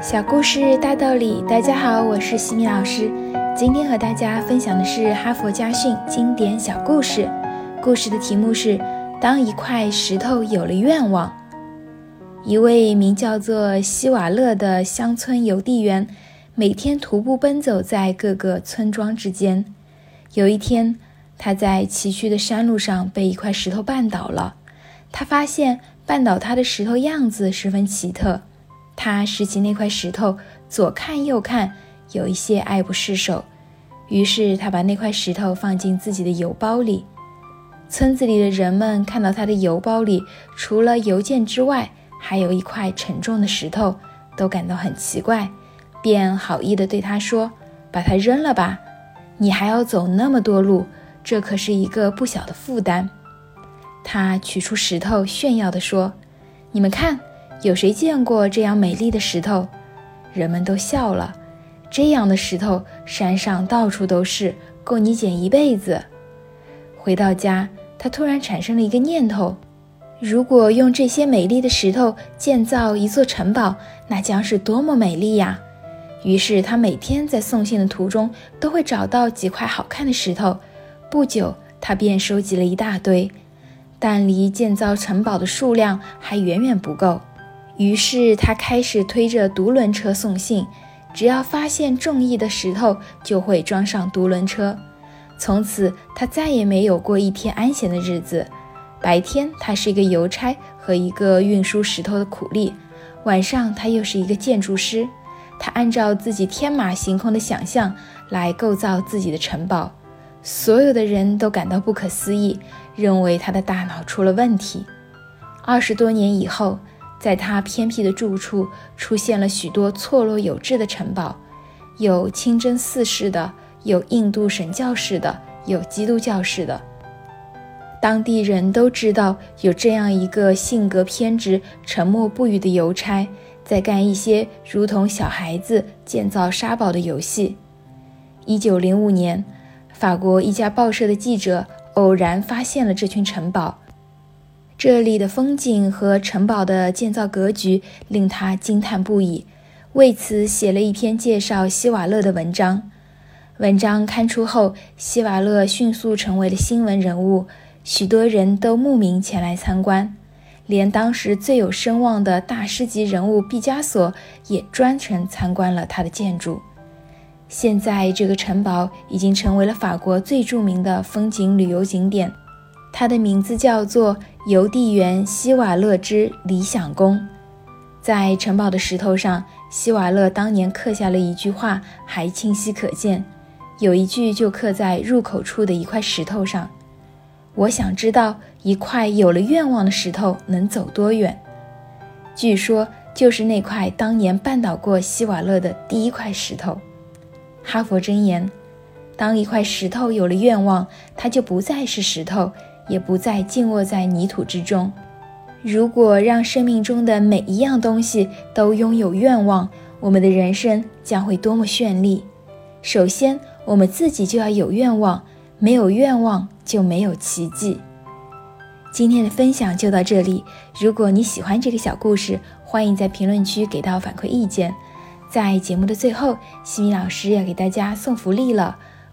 小故事大道理，大家好，我是西米老师。今天和大家分享的是哈佛家训经典小故事。故事的题目是：当一块石头有了愿望。一位名叫做希瓦勒的乡村邮递员，每天徒步奔走在各个村庄之间。有一天，他在崎岖的山路上被一块石头绊倒了。他发现绊倒他的石头样子十分奇特。他拾起那块石头，左看右看，有一些爱不释手。于是他把那块石头放进自己的邮包里。村子里的人们看到他的邮包里除了邮件之外，还有一块沉重的石头，都感到很奇怪，便好意地对他说：“把它扔了吧，你还要走那么多路，这可是一个不小的负担。”他取出石头，炫耀地说：“你们看。”有谁见过这样美丽的石头？人们都笑了。这样的石头，山上到处都是，够你捡一辈子。回到家，他突然产生了一个念头：如果用这些美丽的石头建造一座城堡，那将是多么美丽呀！于是他每天在送信的途中都会找到几块好看的石头。不久，他便收集了一大堆，但离建造城堡的数量还远远不够。于是他开始推着独轮车送信，只要发现中意的石头，就会装上独轮车。从此，他再也没有过一天安闲的日子。白天，他是一个邮差和一个运输石头的苦力；晚上，他又是一个建筑师。他按照自己天马行空的想象来构造自己的城堡。所有的人都感到不可思议，认为他的大脑出了问题。二十多年以后。在他偏僻的住处，出现了许多错落有致的城堡，有清真寺式的，有印度神教式的，有基督教式的。当地人都知道有这样一个性格偏执、沉默不语的邮差，在干一些如同小孩子建造沙堡的游戏。一九零五年，法国一家报社的记者偶然发现了这群城堡。这里的风景和城堡的建造格局令他惊叹不已，为此写了一篇介绍希瓦勒的文章。文章刊出后，希瓦勒迅速成为了新闻人物，许多人都慕名前来参观，连当时最有声望的大师级人物毕加索也专程参观了他的建筑。现在，这个城堡已经成为了法国最著名的风景旅游景点。它的名字叫做邮递员希瓦勒之理想宫。在城堡的石头上，希瓦勒当年刻下了一句话，还清晰可见。有一句就刻在入口处的一块石头上：“我想知道一块有了愿望的石头能走多远。”据说就是那块当年绊倒过希瓦勒的第一块石头。哈佛箴言：当一块石头有了愿望，它就不再是石头。也不再静卧在泥土之中。如果让生命中的每一样东西都拥有愿望，我们的人生将会多么绚丽！首先，我们自己就要有愿望，没有愿望就没有奇迹。今天的分享就到这里。如果你喜欢这个小故事，欢迎在评论区给到反馈意见。在节目的最后，西米老师要给大家送福利了。